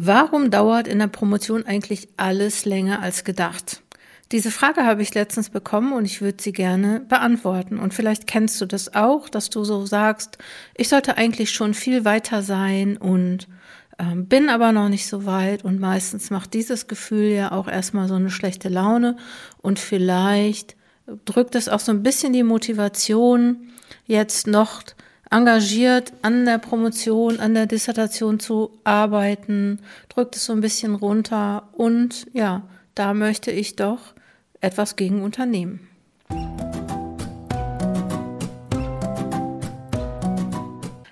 Warum dauert in der Promotion eigentlich alles länger als gedacht? Diese Frage habe ich letztens bekommen und ich würde sie gerne beantworten. Und vielleicht kennst du das auch, dass du so sagst, ich sollte eigentlich schon viel weiter sein und äh, bin aber noch nicht so weit. Und meistens macht dieses Gefühl ja auch erstmal so eine schlechte Laune und vielleicht drückt es auch so ein bisschen die Motivation, jetzt noch engagiert an der Promotion, an der Dissertation zu arbeiten, drückt es so ein bisschen runter und ja, da möchte ich doch etwas gegen unternehmen.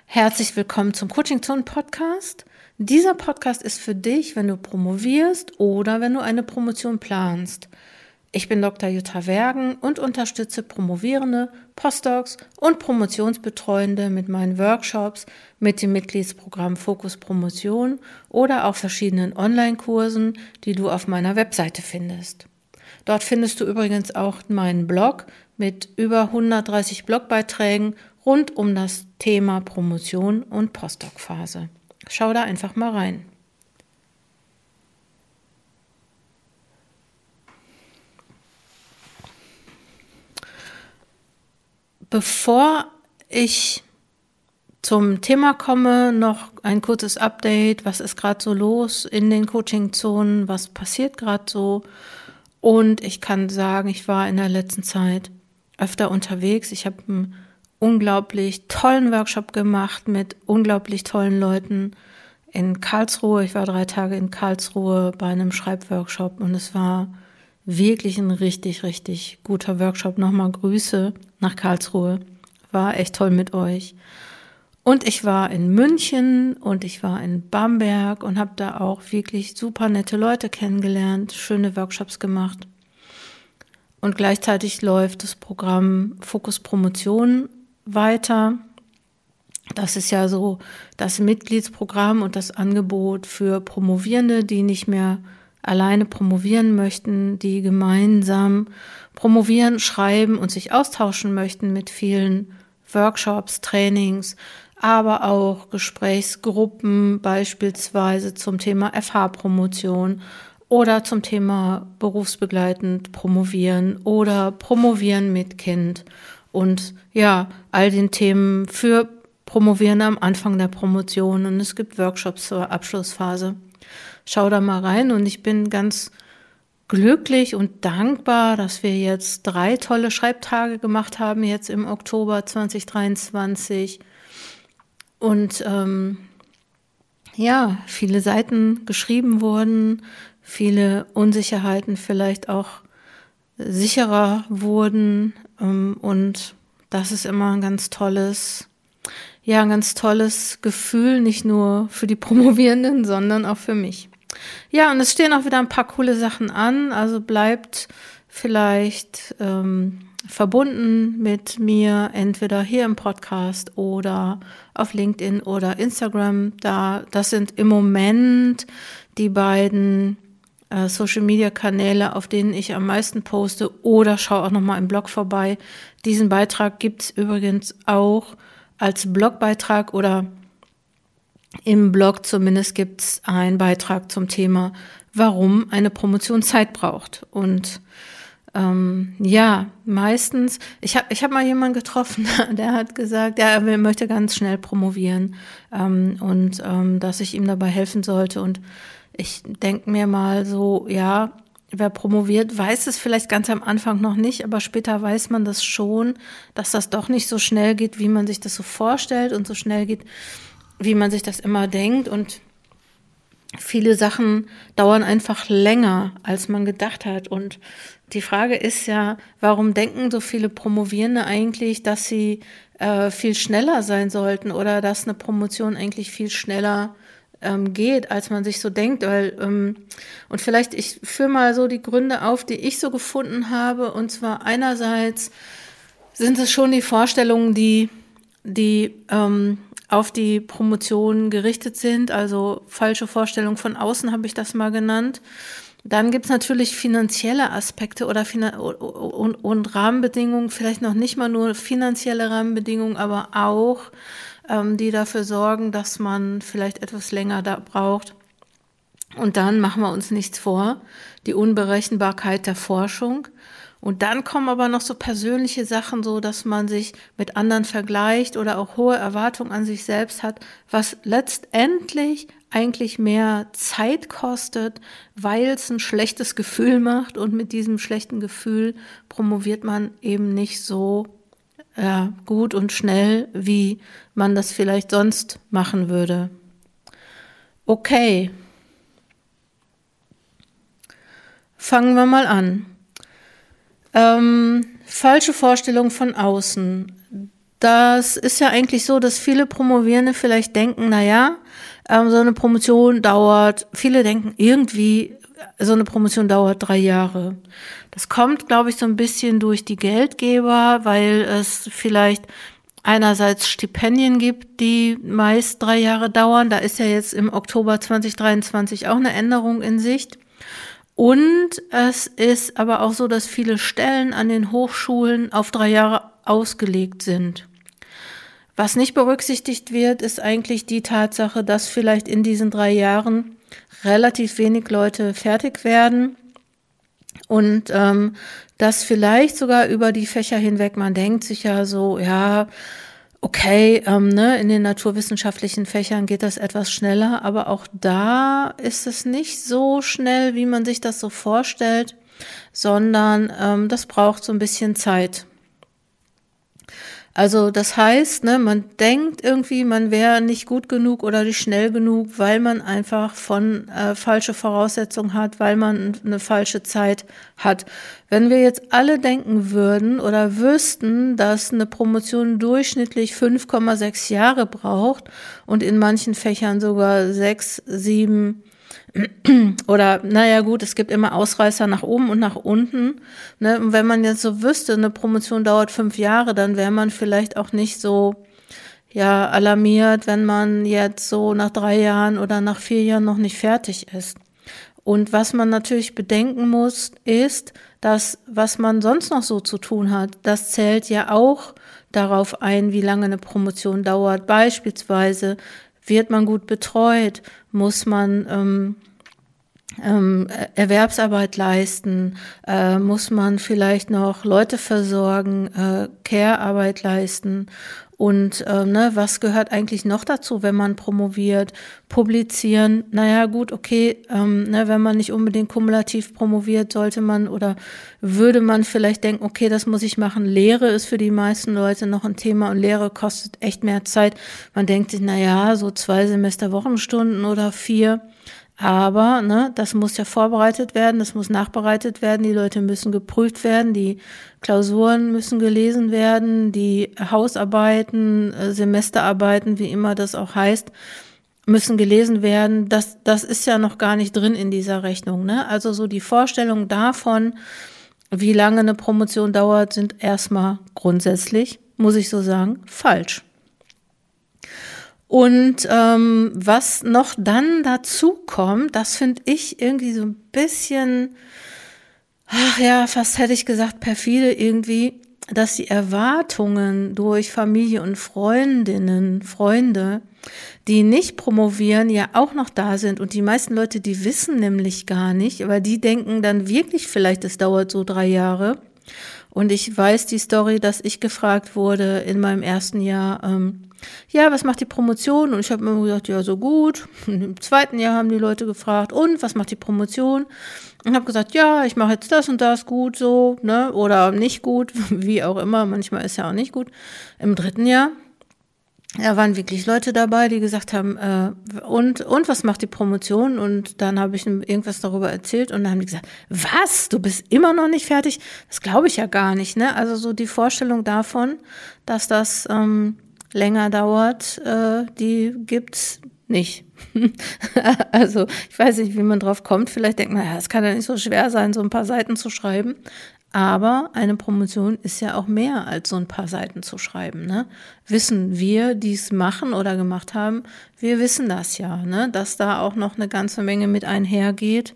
Herzlich willkommen zum Coaching Zone Podcast. Dieser Podcast ist für dich, wenn du promovierst oder wenn du eine Promotion planst. Ich bin Dr. Jutta Wergen und unterstütze Promovierende, Postdocs und Promotionsbetreuende mit meinen Workshops, mit dem Mitgliedsprogramm Fokus Promotion oder auch verschiedenen Online-Kursen, die du auf meiner Webseite findest. Dort findest du übrigens auch meinen Blog mit über 130 Blogbeiträgen rund um das Thema Promotion und Postdoc-Phase. Schau da einfach mal rein. Bevor ich zum Thema komme, noch ein kurzes Update. Was ist gerade so los in den Coaching-Zonen? Was passiert gerade so? Und ich kann sagen, ich war in der letzten Zeit öfter unterwegs. Ich habe einen unglaublich tollen Workshop gemacht mit unglaublich tollen Leuten in Karlsruhe. Ich war drei Tage in Karlsruhe bei einem Schreibworkshop und es war wirklich ein richtig, richtig guter Workshop. Nochmal Grüße nach Karlsruhe. War echt toll mit euch. Und ich war in München und ich war in Bamberg und habe da auch wirklich super nette Leute kennengelernt, schöne Workshops gemacht. Und gleichzeitig läuft das Programm Fokus Promotion weiter. Das ist ja so das Mitgliedsprogramm und das Angebot für Promovierende, die nicht mehr alleine promovieren möchten, die gemeinsam promovieren, schreiben und sich austauschen möchten mit vielen Workshops, Trainings, aber auch Gesprächsgruppen beispielsweise zum Thema FH-Promotion oder zum Thema berufsbegleitend promovieren oder promovieren mit Kind. Und ja, all den Themen für Promovieren am Anfang der Promotion. Und es gibt Workshops zur Abschlussphase schau da mal rein und ich bin ganz glücklich und dankbar, dass wir jetzt drei tolle Schreibtage gemacht haben, jetzt im Oktober 2023. Und ähm, ja, viele Seiten geschrieben wurden, viele Unsicherheiten vielleicht auch sicherer wurden. Ähm, und das ist immer ein ganz tolles ja, ein ganz tolles Gefühl, nicht nur für die Promovierenden, sondern auch für mich. Ja, und es stehen auch wieder ein paar coole Sachen an, also bleibt vielleicht ähm, verbunden mit mir, entweder hier im Podcast oder auf LinkedIn oder Instagram. Da, das sind im Moment die beiden äh, Social Media Kanäle, auf denen ich am meisten poste oder schau auch nochmal im Blog vorbei. Diesen Beitrag gibt's übrigens auch als Blogbeitrag oder im Blog zumindest gibt es einen Beitrag zum Thema, warum eine Promotion Zeit braucht. Und ähm, ja, meistens, ich habe ich hab mal jemanden getroffen, der hat gesagt, ja, er möchte ganz schnell promovieren ähm, und ähm, dass ich ihm dabei helfen sollte. Und ich denke mir mal so, ja, wer promoviert, weiß es vielleicht ganz am Anfang noch nicht, aber später weiß man das schon, dass das doch nicht so schnell geht, wie man sich das so vorstellt und so schnell geht, wie man sich das immer denkt. Und viele Sachen dauern einfach länger, als man gedacht hat. Und die Frage ist ja, warum denken so viele Promovierende eigentlich, dass sie äh, viel schneller sein sollten oder dass eine Promotion eigentlich viel schneller ähm, geht, als man sich so denkt. Weil, ähm, und vielleicht, ich führe mal so die Gründe auf, die ich so gefunden habe. Und zwar einerseits sind es schon die Vorstellungen, die, die ähm, auf die Promotion gerichtet sind. Also falsche Vorstellungen von außen habe ich das mal genannt. Dann gibt's natürlich finanzielle Aspekte oder und, und Rahmenbedingungen, vielleicht noch nicht mal nur finanzielle Rahmenbedingungen, aber auch ähm, die dafür sorgen, dass man vielleicht etwas länger da braucht. Und dann machen wir uns nichts vor, die Unberechenbarkeit der Forschung. Und dann kommen aber noch so persönliche Sachen, so dass man sich mit anderen vergleicht oder auch hohe Erwartungen an sich selbst hat, was letztendlich eigentlich mehr Zeit kostet, weil es ein schlechtes Gefühl macht und mit diesem schlechten Gefühl promoviert man eben nicht so ja, gut und schnell, wie man das vielleicht sonst machen würde. Okay. Fangen wir mal an. Ähm, falsche Vorstellung von außen. Das ist ja eigentlich so, dass viele Promovierende vielleicht denken, na ja, ähm, so eine Promotion dauert, viele denken irgendwie, so eine Promotion dauert drei Jahre. Das kommt, glaube ich, so ein bisschen durch die Geldgeber, weil es vielleicht einerseits Stipendien gibt, die meist drei Jahre dauern. Da ist ja jetzt im Oktober 2023 auch eine Änderung in Sicht. Und es ist aber auch so, dass viele Stellen an den Hochschulen auf drei Jahre ausgelegt sind. Was nicht berücksichtigt wird, ist eigentlich die Tatsache, dass vielleicht in diesen drei Jahren relativ wenig Leute fertig werden und ähm, dass vielleicht sogar über die Fächer hinweg man denkt sich ja so, ja, okay, ähm, ne, in den naturwissenschaftlichen Fächern geht das etwas schneller, aber auch da ist es nicht so schnell, wie man sich das so vorstellt, sondern ähm, das braucht so ein bisschen Zeit. Also das heißt, ne, man denkt irgendwie, man wäre nicht gut genug oder nicht schnell genug, weil man einfach von äh, falsche Voraussetzungen hat, weil man eine falsche Zeit hat. Wenn wir jetzt alle denken würden oder wüssten, dass eine Promotion durchschnittlich 5,6 Jahre braucht und in manchen Fächern sogar sechs, sieben oder naja gut, es gibt immer Ausreißer nach oben und nach unten. Ne? Und wenn man jetzt so wüsste, eine Promotion dauert fünf Jahre, dann wäre man vielleicht auch nicht so ja alarmiert, wenn man jetzt so nach drei Jahren oder nach vier Jahren noch nicht fertig ist. Und was man natürlich bedenken muss, ist, dass was man sonst noch so zu tun hat, das zählt ja auch darauf ein, wie lange eine Promotion dauert. Beispielsweise wird man gut betreut, muss man ähm, ähm, Erwerbsarbeit leisten, äh, muss man vielleicht noch Leute versorgen, äh, Care-Arbeit leisten und äh, ne, was gehört eigentlich noch dazu, wenn man promoviert? Publizieren, naja gut, okay, ähm, ne, wenn man nicht unbedingt kumulativ promoviert, sollte man oder würde man vielleicht denken, okay, das muss ich machen. Lehre ist für die meisten Leute noch ein Thema und Lehre kostet echt mehr Zeit. Man denkt sich, naja, so zwei Semester Wochenstunden oder vier. Aber ne, das muss ja vorbereitet werden, das muss nachbereitet werden, die Leute müssen geprüft werden, die Klausuren müssen gelesen werden, die Hausarbeiten, äh, Semesterarbeiten, wie immer das auch heißt, müssen gelesen werden. Das, das ist ja noch gar nicht drin in dieser Rechnung. Ne? Also so die Vorstellung davon, wie lange eine Promotion dauert, sind erstmal grundsätzlich, muss ich so sagen, falsch. Und ähm, was noch dann dazu kommt, das finde ich irgendwie so ein bisschen, ach ja, fast hätte ich gesagt, perfide irgendwie, dass die Erwartungen durch Familie und Freundinnen, Freunde, die nicht promovieren, ja auch noch da sind. Und die meisten Leute, die wissen nämlich gar nicht, aber die denken dann wirklich vielleicht, es dauert so drei Jahre. Und ich weiß die Story, dass ich gefragt wurde in meinem ersten Jahr, ähm, ja, was macht die Promotion? Und ich habe immer gesagt, ja, so gut. Und Im zweiten Jahr haben die Leute gefragt, und was macht die Promotion? Und habe gesagt, ja, ich mache jetzt das und das gut so, ne? Oder nicht gut, wie auch immer. Manchmal ist ja auch nicht gut. Im dritten Jahr da waren wirklich Leute dabei, die gesagt haben, äh, und, und was macht die Promotion? Und dann habe ich irgendwas darüber erzählt und dann haben die gesagt, was? Du bist immer noch nicht fertig? Das glaube ich ja gar nicht. Ne? Also so die Vorstellung davon, dass das ähm, länger dauert, äh, die gibt's nicht. also ich weiß nicht, wie man drauf kommt. Vielleicht denkt man, ja, es kann ja nicht so schwer sein, so ein paar Seiten zu schreiben. Aber eine Promotion ist ja auch mehr als so ein paar Seiten zu schreiben. Ne? Wissen wir, die es machen oder gemacht haben, wir wissen das ja, ne? dass da auch noch eine ganze Menge mit einhergeht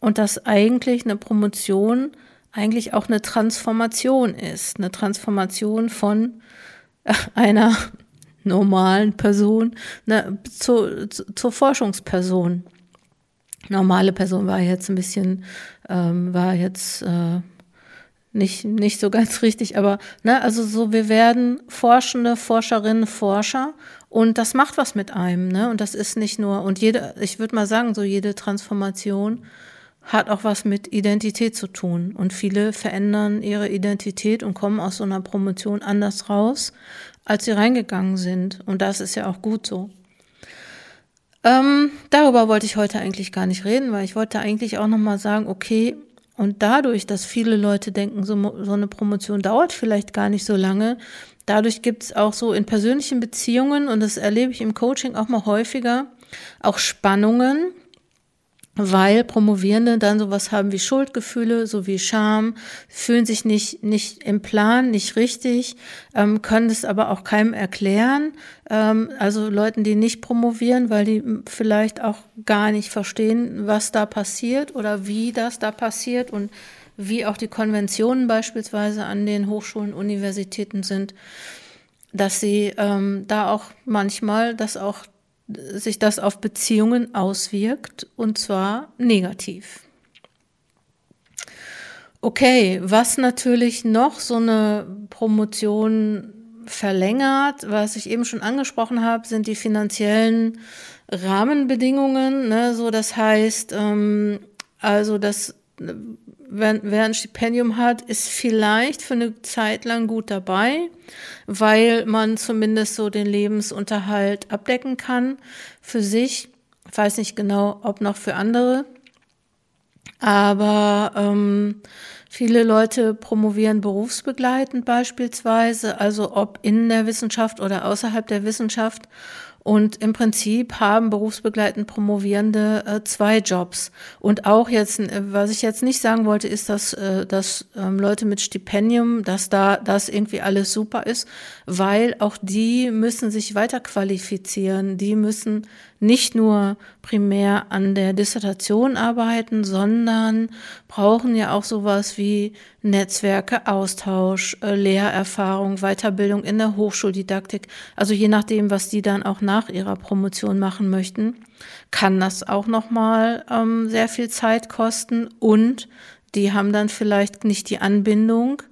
und dass eigentlich eine Promotion eigentlich auch eine Transformation ist, eine Transformation von einer normalen Person ne, zu, zu, zur Forschungsperson. Normale Person war jetzt ein bisschen, ähm, war jetzt äh, nicht, nicht so ganz richtig, aber ne, also so, wir werden Forschende, Forscherinnen, Forscher und das macht was mit einem, ne? Und das ist nicht nur, und jede, ich würde mal sagen, so jede Transformation hat auch was mit Identität zu tun. Und viele verändern ihre Identität und kommen aus so einer Promotion anders raus, als sie reingegangen sind. Und das ist ja auch gut so. Ähm, darüber wollte ich heute eigentlich gar nicht reden, weil ich wollte eigentlich auch nochmal sagen, okay, und dadurch, dass viele Leute denken, so, so eine Promotion dauert vielleicht gar nicht so lange, dadurch gibt es auch so in persönlichen Beziehungen, und das erlebe ich im Coaching auch mal häufiger, auch Spannungen, weil Promovierende dann sowas haben wie Schuldgefühle, so wie Scham, fühlen sich nicht, nicht im Plan, nicht richtig, ähm, können es aber auch keinem erklären. Ähm, also Leuten, die nicht promovieren, weil die vielleicht auch gar nicht verstehen, was da passiert oder wie das da passiert und wie auch die Konventionen beispielsweise an den Hochschulen, Universitäten sind, dass sie ähm, da auch manchmal das auch sich das auf Beziehungen auswirkt und zwar negativ. Okay, was natürlich noch so eine Promotion verlängert, was ich eben schon angesprochen habe, sind die finanziellen Rahmenbedingungen. Ne? So, das heißt, ähm, also das wer, wer ein Stipendium hat, ist vielleicht für eine Zeit lang gut dabei, weil man zumindest so den Lebensunterhalt abdecken kann für sich. Ich weiß nicht genau, ob noch für andere. Aber ähm, viele Leute promovieren berufsbegleitend beispielsweise, also ob in der Wissenschaft oder außerhalb der Wissenschaft. Und im Prinzip haben berufsbegleitend Promovierende äh, zwei Jobs. Und auch jetzt, äh, was ich jetzt nicht sagen wollte, ist, dass, äh, dass ähm, Leute mit Stipendium, dass da das irgendwie alles super ist, weil auch die müssen sich weiter qualifizieren. Die müssen nicht nur primär an der Dissertation arbeiten, sondern brauchen ja auch sowas wie Netzwerke, Austausch, äh, Lehrerfahrung, Weiterbildung in der Hochschuldidaktik. Also je nachdem, was die dann auch nach ihrer Promotion machen möchten, kann das auch nochmal ähm, sehr viel Zeit kosten und die haben dann vielleicht nicht die Anbindung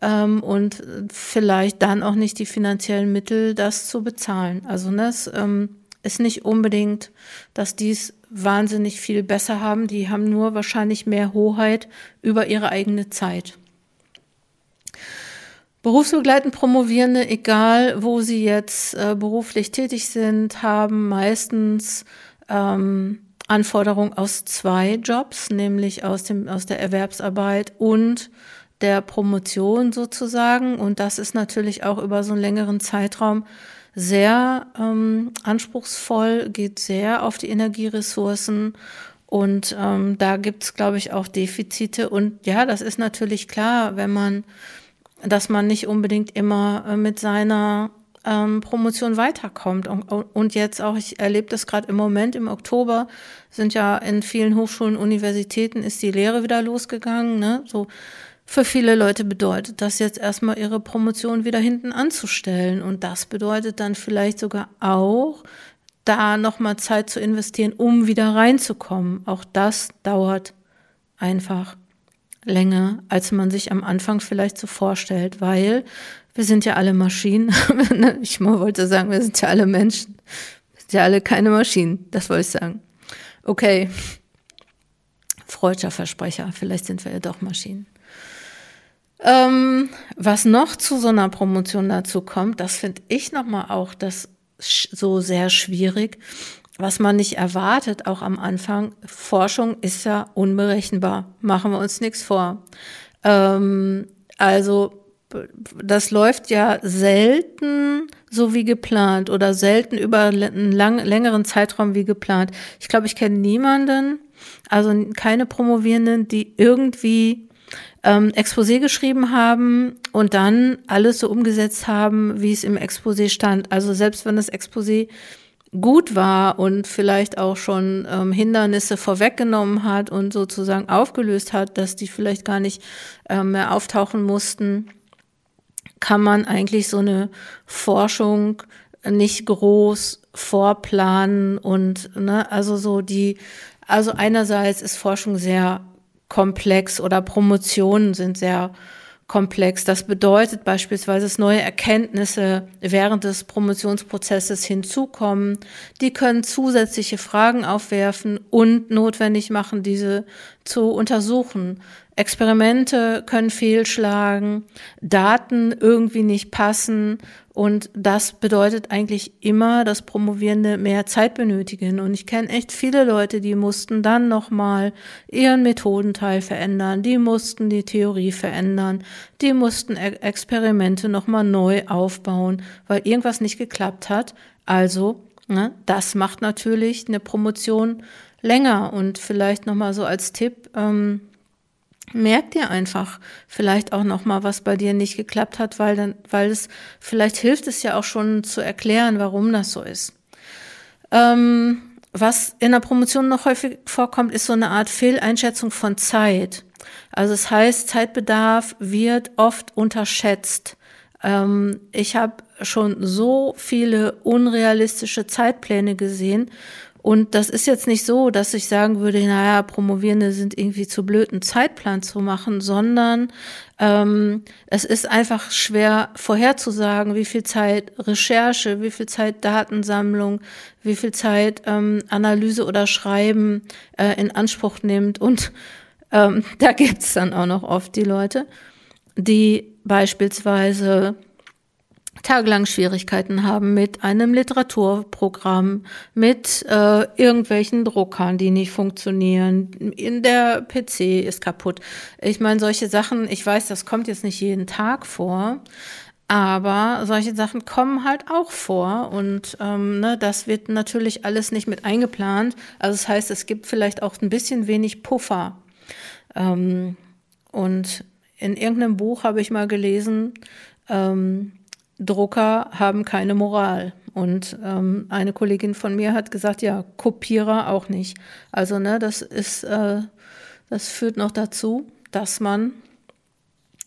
ähm, und vielleicht dann auch nicht die finanziellen Mittel, das zu bezahlen. Also das ähm, ist nicht unbedingt, dass dies wahnsinnig viel besser haben. Die haben nur wahrscheinlich mehr Hoheit über ihre eigene Zeit. Berufsbegleitend Promovierende, egal wo sie jetzt äh, beruflich tätig sind, haben meistens ähm, Anforderungen aus zwei Jobs, nämlich aus, dem, aus der Erwerbsarbeit und der Promotion sozusagen. Und das ist natürlich auch über so einen längeren Zeitraum sehr ähm, anspruchsvoll, geht sehr auf die Energieressourcen und ähm, da gibt's, glaube ich, auch Defizite. Und ja, das ist natürlich klar, wenn man, dass man nicht unbedingt immer äh, mit seiner ähm, Promotion weiterkommt. Und, und jetzt auch, ich erlebe das gerade im Moment, im Oktober sind ja in vielen Hochschulen, Universitäten ist die Lehre wieder losgegangen. Ne? So für viele Leute bedeutet das jetzt erstmal ihre Promotion wieder hinten anzustellen. Und das bedeutet dann vielleicht sogar auch, da nochmal Zeit zu investieren, um wieder reinzukommen. Auch das dauert einfach länger, als man sich am Anfang vielleicht so vorstellt, weil wir sind ja alle Maschinen. ich wollte sagen, wir sind ja alle Menschen. Wir sind ja alle keine Maschinen. Das wollte ich sagen. Okay. Freudscher Versprecher. Vielleicht sind wir ja doch Maschinen. Ähm, was noch zu so einer Promotion dazu kommt, das finde ich nochmal auch das so sehr schwierig, was man nicht erwartet, auch am Anfang. Forschung ist ja unberechenbar. Machen wir uns nichts vor. Ähm, also, das läuft ja selten so wie geplant oder selten über einen lang, längeren Zeitraum wie geplant. Ich glaube, ich kenne niemanden, also keine Promovierenden, die irgendwie ähm, Exposé geschrieben haben und dann alles so umgesetzt haben, wie es im Exposé stand. Also selbst wenn das Exposé gut war und vielleicht auch schon ähm, Hindernisse vorweggenommen hat und sozusagen aufgelöst hat, dass die vielleicht gar nicht ähm, mehr auftauchen mussten, kann man eigentlich so eine Forschung nicht groß vorplanen und ne, also so die, also einerseits ist Forschung sehr komplex oder Promotionen sind sehr komplex. Das bedeutet beispielsweise, dass neue Erkenntnisse während des Promotionsprozesses hinzukommen. Die können zusätzliche Fragen aufwerfen und notwendig machen, diese zu untersuchen. Experimente können fehlschlagen, Daten irgendwie nicht passen und das bedeutet eigentlich immer, dass Promovierende mehr Zeit benötigen. Und ich kenne echt viele Leute, die mussten dann nochmal ihren Methodenteil verändern, die mussten die Theorie verändern, die mussten Experimente nochmal neu aufbauen, weil irgendwas nicht geklappt hat. Also, ne, das macht natürlich eine Promotion länger und vielleicht nochmal so als Tipp, ähm, merk dir einfach vielleicht auch noch mal, was bei dir nicht geklappt hat, weil dann, weil es vielleicht hilft es ja auch schon zu erklären, warum das so ist. Ähm, was in der Promotion noch häufig vorkommt, ist so eine Art Fehleinschätzung von Zeit. Also es das heißt, Zeitbedarf wird oft unterschätzt. Ähm, ich habe schon so viele unrealistische Zeitpläne gesehen und das ist jetzt nicht so, dass ich sagen würde, naja, Promovierende sind irgendwie zu blöd, einen Zeitplan zu machen, sondern ähm, es ist einfach schwer vorherzusagen, wie viel Zeit Recherche, wie viel Zeit Datensammlung, wie viel Zeit ähm, Analyse oder Schreiben äh, in Anspruch nimmt. Und ähm, da gibt's dann auch noch oft die Leute, die beispielsweise tagelang Schwierigkeiten haben mit einem Literaturprogramm, mit äh, irgendwelchen Druckern, die nicht funktionieren. In der PC ist kaputt. Ich meine, solche Sachen, ich weiß, das kommt jetzt nicht jeden Tag vor. Aber solche Sachen kommen halt auch vor und ähm, ne, das wird natürlich alles nicht mit eingeplant. Also das heißt, es gibt vielleicht auch ein bisschen wenig Puffer. Ähm, und in irgendeinem Buch habe ich mal gelesen, ähm, Drucker haben keine Moral. Und ähm, eine Kollegin von mir hat gesagt, ja, Kopierer auch nicht. Also, ne, das ist, äh, das führt noch dazu, dass man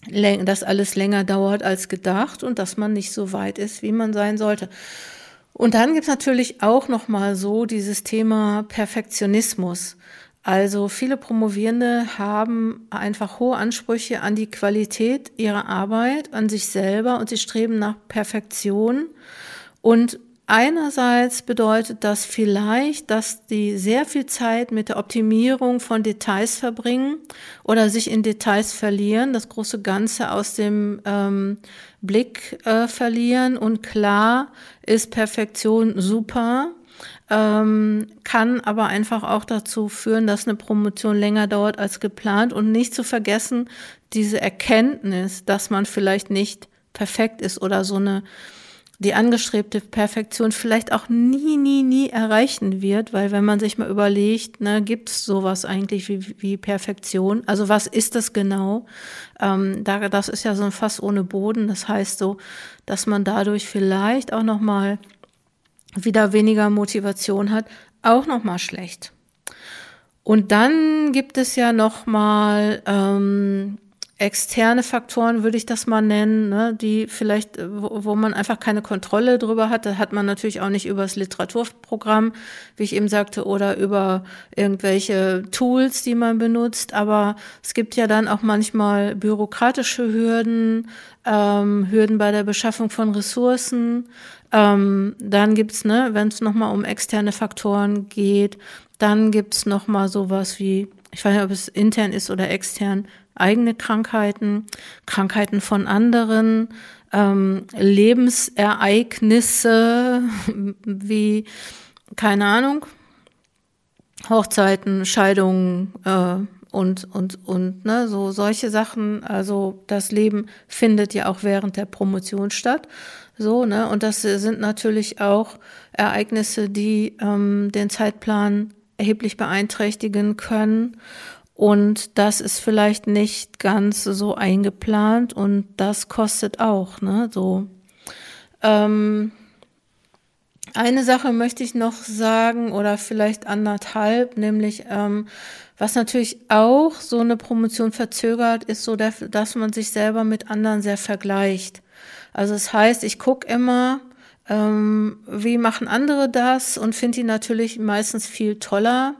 dass alles länger dauert als gedacht und dass man nicht so weit ist, wie man sein sollte. Und dann gibt's natürlich auch noch mal so dieses Thema Perfektionismus. Also viele Promovierende haben einfach hohe Ansprüche an die Qualität ihrer Arbeit, an sich selber und sie streben nach Perfektion. Und einerseits bedeutet das vielleicht, dass die sehr viel Zeit mit der Optimierung von Details verbringen oder sich in Details verlieren, das große Ganze aus dem ähm, Blick äh, verlieren. Und klar ist Perfektion super ähm, kann aber einfach auch dazu führen, dass eine Promotion länger dauert als geplant und nicht zu vergessen, diese Erkenntnis, dass man vielleicht nicht perfekt ist oder so eine die angestrebte Perfektion vielleicht auch nie, nie, nie erreichen wird, weil wenn man sich mal überlegt, ne, gibt es sowas eigentlich wie, wie Perfektion? Also was ist das genau? Ähm, da, das ist ja so ein Fass ohne Boden. Das heißt so, dass man dadurch vielleicht auch noch mal wieder weniger Motivation hat, auch nochmal schlecht. Und dann gibt es ja nochmal ähm, externe Faktoren, würde ich das mal nennen, ne, die vielleicht, wo, wo man einfach keine Kontrolle drüber hat. Da hat man natürlich auch nicht über das Literaturprogramm, wie ich eben sagte, oder über irgendwelche Tools, die man benutzt. Aber es gibt ja dann auch manchmal bürokratische Hürden, ähm, Hürden bei der Beschaffung von Ressourcen. Ähm, dann gibt's, ne, wenn es nochmal um externe Faktoren geht, dann gibt's nochmal sowas wie, ich weiß nicht, ob es intern ist oder extern, eigene Krankheiten, Krankheiten von anderen, ähm, Lebensereignisse wie, keine Ahnung, Hochzeiten, Scheidungen äh, und, und, und ne, so solche Sachen. Also das Leben findet ja auch während der Promotion statt. So, ne? Und das sind natürlich auch Ereignisse, die ähm, den Zeitplan erheblich beeinträchtigen können. Und das ist vielleicht nicht ganz so eingeplant und das kostet auch, ne? So. Ähm, eine Sache möchte ich noch sagen oder vielleicht anderthalb, nämlich ähm, was natürlich auch so eine Promotion verzögert, ist so, dass man sich selber mit anderen sehr vergleicht. Also es das heißt, ich gucke immer, ähm, wie machen andere das und finde die natürlich meistens viel toller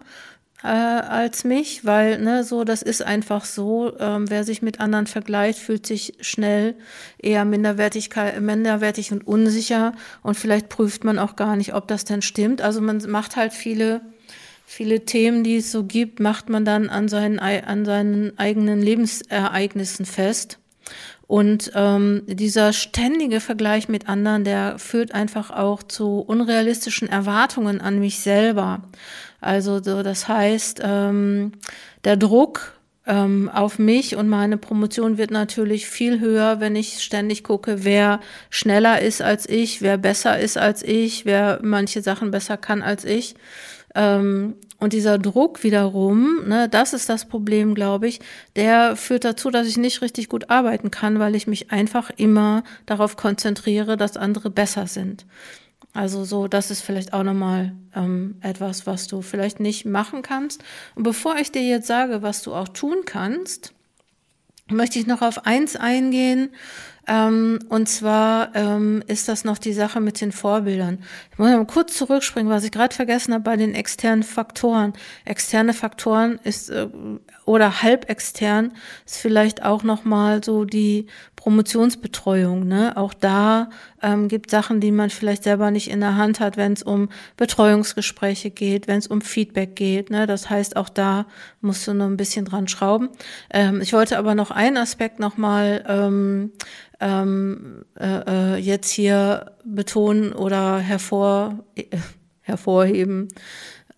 äh, als mich, weil ne, so das ist einfach so. Ähm, wer sich mit anderen vergleicht, fühlt sich schnell eher Minderwertigkeit, minderwertig und unsicher und vielleicht prüft man auch gar nicht, ob das denn stimmt. Also man macht halt viele viele Themen, die es so gibt, macht man dann an seinen an seinen eigenen Lebensereignissen fest. Und ähm, dieser ständige Vergleich mit anderen, der führt einfach auch zu unrealistischen Erwartungen an mich selber. Also so, das heißt, ähm, der Druck ähm, auf mich und meine Promotion wird natürlich viel höher, wenn ich ständig gucke, wer schneller ist als ich, wer besser ist als ich, wer manche Sachen besser kann als ich. Ähm, und dieser Druck wiederum, ne, das ist das Problem, glaube ich, der führt dazu, dass ich nicht richtig gut arbeiten kann, weil ich mich einfach immer darauf konzentriere, dass andere besser sind. Also so, das ist vielleicht auch nochmal ähm, etwas, was du vielleicht nicht machen kannst. Und bevor ich dir jetzt sage, was du auch tun kannst, möchte ich noch auf eins eingehen, ähm, und zwar ähm, ist das noch die Sache mit den Vorbildern. Ich muss mal kurz zurückspringen, was ich gerade vergessen habe bei den externen Faktoren. Externe Faktoren ist äh, oder halb extern ist vielleicht auch noch mal so die Promotionsbetreuung. Ne? Auch da ähm, gibt Sachen, die man vielleicht selber nicht in der Hand hat, wenn es um Betreuungsgespräche geht, wenn es um Feedback geht. Ne? Das heißt, auch da musst du noch ein bisschen dran schrauben. Ähm, ich wollte aber noch einen Aspekt noch mal ähm, ähm, äh, äh, jetzt hier betonen oder hervor, äh, hervorheben,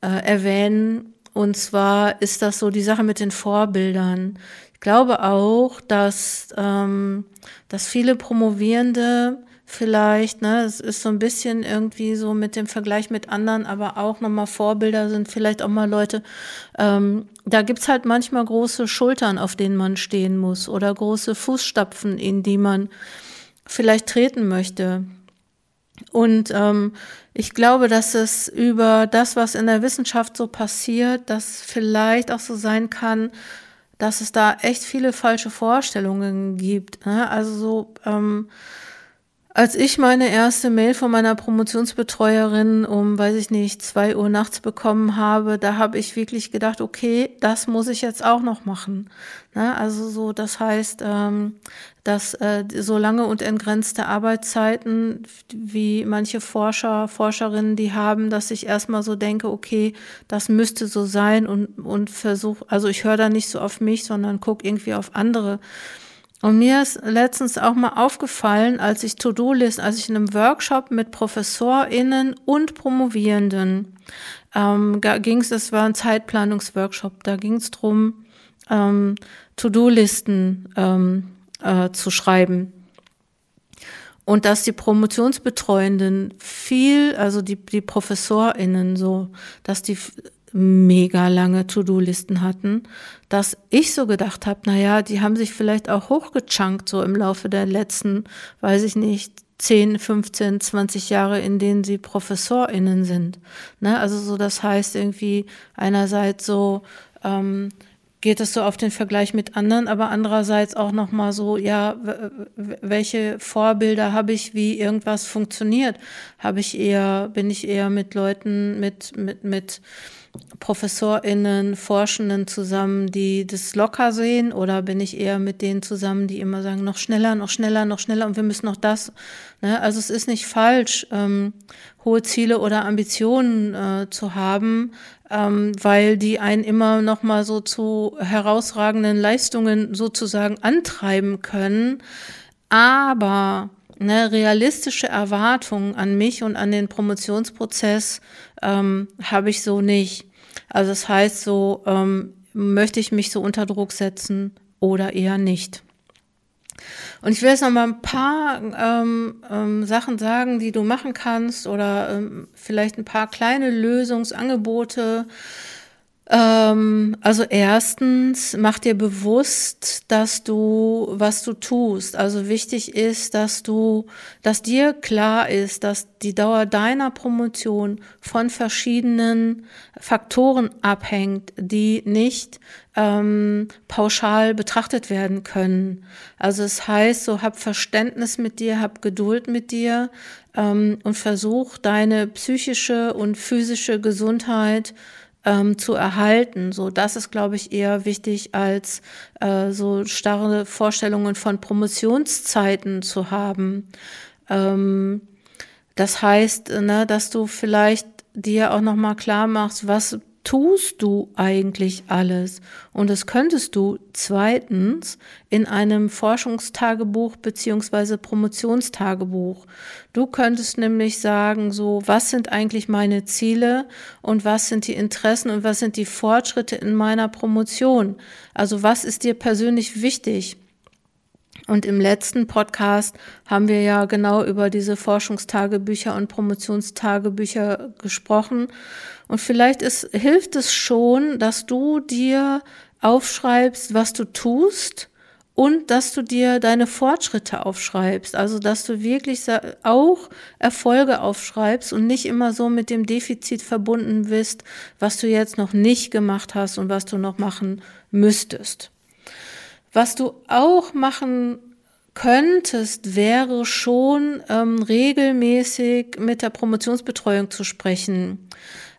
äh, erwähnen. Und zwar ist das so die Sache mit den Vorbildern. Ich glaube auch, dass, ähm, dass viele Promovierende vielleicht, ne, es ist so ein bisschen irgendwie so mit dem Vergleich mit anderen, aber auch nochmal Vorbilder sind vielleicht auch mal Leute, ähm, da gibt's halt manchmal große Schultern, auf denen man stehen muss oder große Fußstapfen, in die man vielleicht treten möchte. Und ähm, ich glaube, dass es über das, was in der Wissenschaft so passiert, dass vielleicht auch so sein kann, dass es da echt viele falsche Vorstellungen gibt. Ne? Also so ähm, als ich meine erste Mail von meiner Promotionsbetreuerin um, weiß ich nicht, zwei Uhr nachts bekommen habe, da habe ich wirklich gedacht, okay, das muss ich jetzt auch noch machen. Ne? Also so, das heißt, ähm, dass äh, so lange und entgrenzte Arbeitszeiten, wie manche Forscher, Forscherinnen die haben, dass ich erstmal so denke, okay, das müsste so sein und, und versuche, also ich höre da nicht so auf mich, sondern gucke irgendwie auf andere. Und mir ist letztens auch mal aufgefallen, als ich To-Do-Listen, als ich in einem Workshop mit ProfessorInnen und Promovierenden ähm, ging es, das war ein Zeitplanungsworkshop, da ging es drum, ähm, To-Do-Listen ähm, äh, zu schreiben. Und dass die Promotionsbetreuenden viel, also die, die ProfessorInnen so, dass die mega lange To-Do-Listen hatten, dass ich so gedacht habe, na ja, die haben sich vielleicht auch hochgechunkt so im Laufe der letzten, weiß ich nicht, 10, 15, 20 Jahre, in denen sie ProfessorInnen sind. Ne? Also so, das heißt irgendwie einerseits so, ähm, geht es so auf den Vergleich mit anderen, aber andererseits auch nochmal so, ja, welche Vorbilder habe ich, wie irgendwas funktioniert? Habe ich eher, bin ich eher mit Leuten, mit, mit, mit ProfessorInnen, Forschenden zusammen, die das locker sehen oder bin ich eher mit denen zusammen, die immer sagen, noch schneller, noch schneller, noch schneller und wir müssen noch das. Ne? Also es ist nicht falsch, ähm, hohe Ziele oder Ambitionen äh, zu haben, ähm, weil die einen immer noch mal so zu herausragenden Leistungen sozusagen antreiben können. Aber ne, realistische Erwartungen an mich und an den Promotionsprozess ähm, habe ich so nicht. Also das heißt so, ähm, möchte ich mich so unter Druck setzen oder eher nicht. Und ich will jetzt noch mal ein paar ähm, ähm, Sachen sagen, die du machen kannst oder ähm, vielleicht ein paar kleine Lösungsangebote, Ähm, also erstens, mach dir bewusst, dass du, was du tust. Also wichtig ist, dass du, dass dir klar ist, dass die Dauer deiner Promotion von verschiedenen Faktoren abhängt, die nicht ähm, pauschal betrachtet werden können. Also es heißt, so hab Verständnis mit dir, hab Geduld mit dir ähm, und versuch deine psychische und physische Gesundheit ähm, zu erhalten. So, das ist, glaube ich, eher wichtig, als äh, so starre Vorstellungen von Promotionszeiten zu haben. Ähm, das heißt, ne, dass du vielleicht dir auch noch mal klar machst, was tust du eigentlich alles? Und das könntest du zweitens in einem Forschungstagebuch beziehungsweise Promotionstagebuch. Du könntest nämlich sagen, so, was sind eigentlich meine Ziele und was sind die Interessen und was sind die Fortschritte in meiner Promotion? Also was ist dir persönlich wichtig? Und im letzten Podcast haben wir ja genau über diese Forschungstagebücher und Promotionstagebücher gesprochen. Und vielleicht ist, hilft es schon, dass du dir aufschreibst, was du tust und dass du dir deine Fortschritte aufschreibst. Also, dass du wirklich auch Erfolge aufschreibst und nicht immer so mit dem Defizit verbunden bist, was du jetzt noch nicht gemacht hast und was du noch machen müsstest. Was du auch machen könntest, wäre schon ähm, regelmäßig mit der Promotionsbetreuung zu sprechen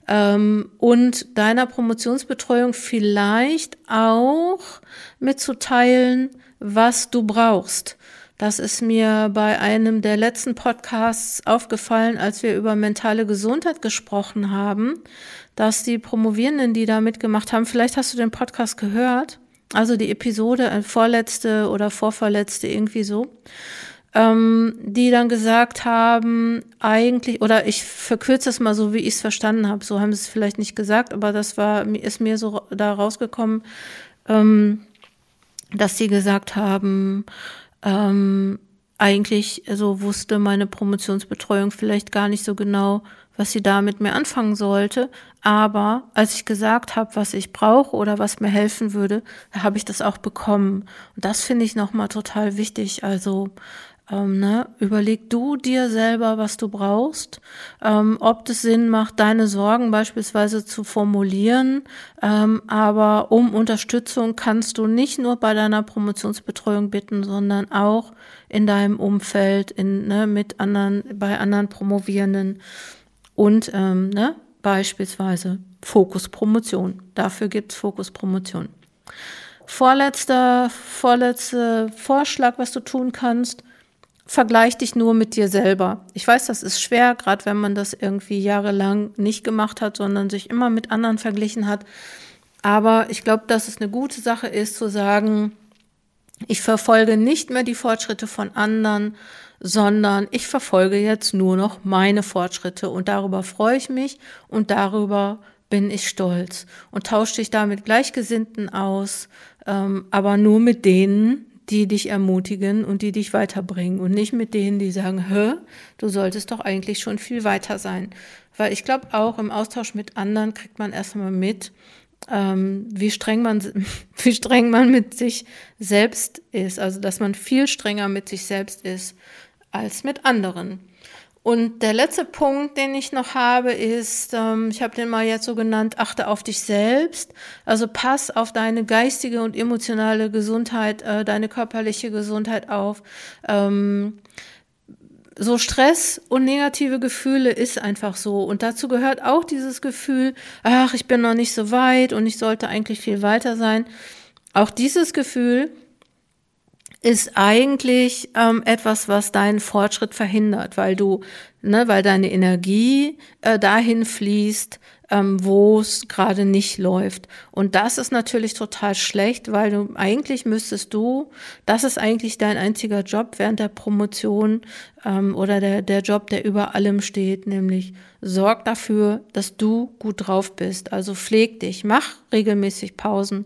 ähm, und deiner Promotionsbetreuung vielleicht auch mitzuteilen, was du brauchst. Das ist mir bei einem der letzten Podcasts aufgefallen, als wir über mentale Gesundheit gesprochen haben, dass die Promovierenden, die da mitgemacht haben, vielleicht hast du den Podcast gehört, also die Episode, äh, vorletzte oder vorverletzte, irgendwie so, ähm, die dann gesagt haben, eigentlich, oder ich verkürze es mal so, wie ich es verstanden habe, so haben sie es vielleicht nicht gesagt, aber das war, ist mir so da rausgekommen, ähm, dass sie gesagt haben, ähm, eigentlich so also wusste meine Promotionsbetreuung vielleicht gar nicht so genau, was sie da mit mir anfangen sollte. Aber als ich gesagt habe, was ich brauche oder was mir helfen würde, habe ich das auch bekommen. Und das finde ich nochmal total wichtig. Also ähm, ne, überleg du dir selber, was du brauchst, ähm, ob es Sinn macht, deine Sorgen beispielsweise zu formulieren. Ähm, aber um Unterstützung kannst du nicht nur bei deiner Promotionsbetreuung bitten, sondern auch in deinem Umfeld, in, ne, mit anderen, bei anderen Promovierenden und ähm, ne, beispielsweise Fokus Promotion. Dafür gibt's Fokus Promotion. Vorletzter, vorletzter Vorschlag, was du tun kannst, vergleich dich nur mit dir selber. Ich weiß, das ist schwer, gerade wenn man das irgendwie jahrelang nicht gemacht hat, sondern sich immer mit anderen verglichen hat. Aber ich glaube, dass es eine gute Sache ist zu sagen, ich verfolge nicht mehr die Fortschritte von anderen, sondern ich verfolge jetzt nur noch meine Fortschritte und darüber freue ich mich und darüber bin ich stolz und tausche dich da mit Gleichgesinnten aus, ähm, aber nur mit denen, die dich ermutigen und die dich weiterbringen und nicht mit denen, die sagen, hä, du solltest doch eigentlich schon viel weiter sein. Weil ich glaube, auch im Austausch mit anderen kriegt man erstmal mit, ähm, wie streng man, wie streng man mit sich selbst ist. Also, dass man viel strenger mit sich selbst ist als mit anderen. Und der letzte Punkt, den ich noch habe, ist, ähm, ich habe den mal jetzt so genannt, achte auf dich selbst. Also pass auf deine geistige und emotionale Gesundheit, äh, deine körperliche Gesundheit auf. Ähm, so Stress und negative Gefühle ist einfach so. Und dazu gehört auch dieses Gefühl, ach, ich bin noch nicht so weit und ich sollte eigentlich viel weiter sein. Auch dieses Gefühl ist eigentlich ähm, etwas, was deinen Fortschritt verhindert, weil du, ne, weil deine Energie äh, dahin fließt, ähm, wo es gerade nicht läuft. Und das ist natürlich total schlecht, weil du eigentlich müsstest du, das ist eigentlich dein einziger Job während der Promotion ähm, oder der, der Job, der über allem steht, nämlich sorg dafür, dass du gut drauf bist. Also pfleg dich, mach regelmäßig Pausen,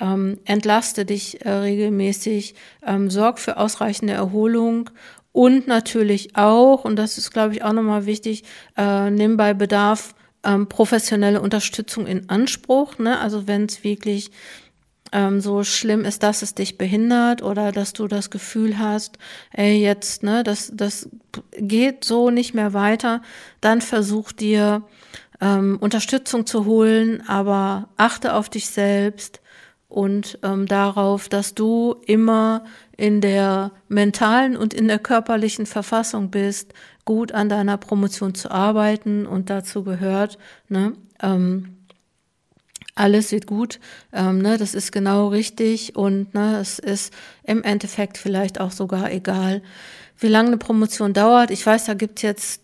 ähm, entlaste dich äh, regelmäßig, ähm, sorg für ausreichende Erholung und natürlich auch, und das ist, glaube ich, auch nochmal wichtig, äh, nimm bei Bedarf ähm, professionelle Unterstützung in Anspruch. Ne? Also wenn es wirklich ähm, so schlimm ist, dass es dich behindert oder dass du das Gefühl hast, ey, jetzt, ne, das, das geht so nicht mehr weiter, dann versuch dir ähm, Unterstützung zu holen, aber achte auf dich selbst und ähm, darauf, dass du immer in der mentalen und in der körperlichen Verfassung bist, gut an deiner Promotion zu arbeiten und dazu gehört, ne, ähm, alles wird gut, ähm, ne, das ist genau richtig und ne, es ist im Endeffekt vielleicht auch sogar egal, wie lange eine Promotion dauert. Ich weiß, da gibt's jetzt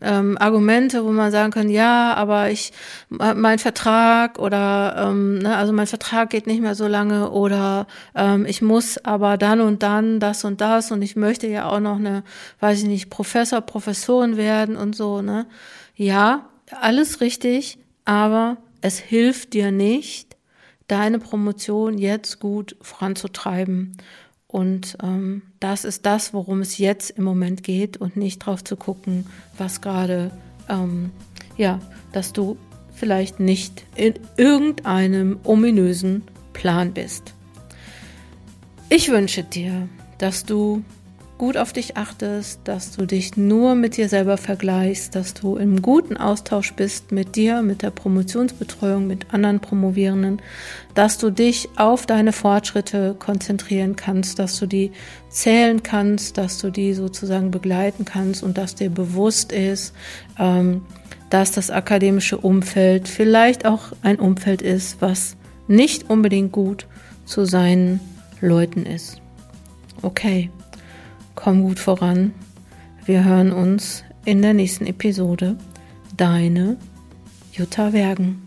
ähm, Argumente, wo man sagen kann, ja, aber ich, mein Vertrag oder, ähm, ne, also mein Vertrag geht nicht mehr so lange oder ähm, ich muss aber dann und dann das und das und ich möchte ja auch noch eine, weiß ich nicht, Professor, Professorin werden und so, ne. Ja, alles richtig, aber es hilft dir nicht, deine Promotion jetzt gut voranzutreiben. Und ähm, das ist das, worum es jetzt im Moment geht und nicht drauf zu gucken, was gerade, ähm, ja, dass du vielleicht nicht in irgendeinem ominösen Plan bist. Ich wünsche dir, dass du gut auf dich achtest, dass du dich nur mit dir selber vergleichst, dass du im guten Austausch bist mit dir, mit der Promotionsbetreuung, mit anderen Promovierenden, dass du dich auf deine Fortschritte konzentrieren kannst, dass du die zählen kannst, dass du die sozusagen begleiten kannst und dass dir bewusst ist, ähm, dass das akademische Umfeld vielleicht auch ein Umfeld ist, was nicht unbedingt gut zu seinen Leuten ist. Okay komm gut voran. Wir hören uns in der nächsten Episode. Deine Jutta Wergen.